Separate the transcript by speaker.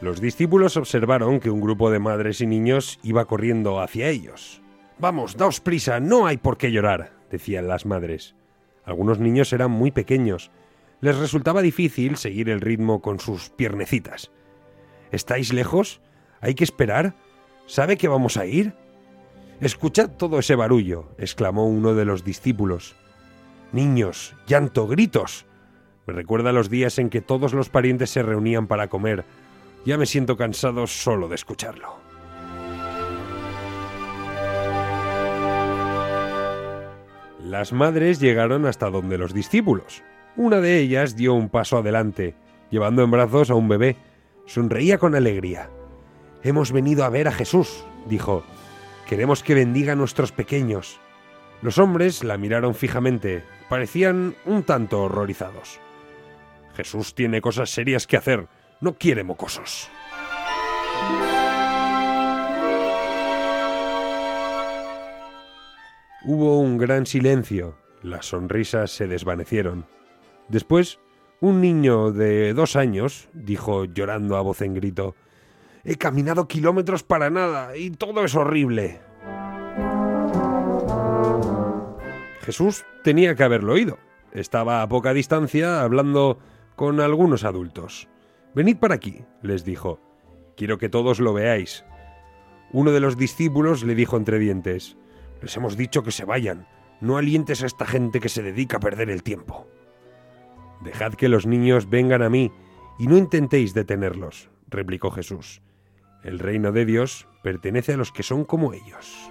Speaker 1: Los discípulos observaron que un grupo de madres y niños iba corriendo hacia ellos. Vamos, daos prisa, no hay por qué llorar, decían las madres. Algunos niños eran muy pequeños. Les resultaba difícil seguir el ritmo con sus piernecitas. ¿Estáis lejos? ¿Hay que esperar? ¿Sabe que vamos a ir? Escuchad todo ese barullo, exclamó uno de los discípulos. Niños, llanto, gritos. Me recuerda los días en que todos los parientes se reunían para comer, ya me siento cansado solo de escucharlo. Las madres llegaron hasta donde los discípulos. Una de ellas dio un paso adelante, llevando en brazos a un bebé. Sonreía con alegría. Hemos venido a ver a Jesús, dijo. Queremos que bendiga a nuestros pequeños. Los hombres la miraron fijamente. Parecían un tanto horrorizados. Jesús tiene cosas serias que hacer, no quiere mocosos. Hubo un gran silencio, las sonrisas se desvanecieron. Después, un niño de dos años dijo llorando a voz en grito, He caminado kilómetros para nada y todo es horrible. Jesús tenía que haberlo oído. Estaba a poca distancia hablando con algunos adultos. Venid para aquí, les dijo. Quiero que todos lo veáis. Uno de los discípulos le dijo entre dientes, Les hemos dicho que se vayan. No alientes a esta gente que se dedica a perder el tiempo. Dejad que los niños vengan a mí y no intentéis detenerlos, replicó Jesús. El reino de Dios pertenece a los que son como ellos.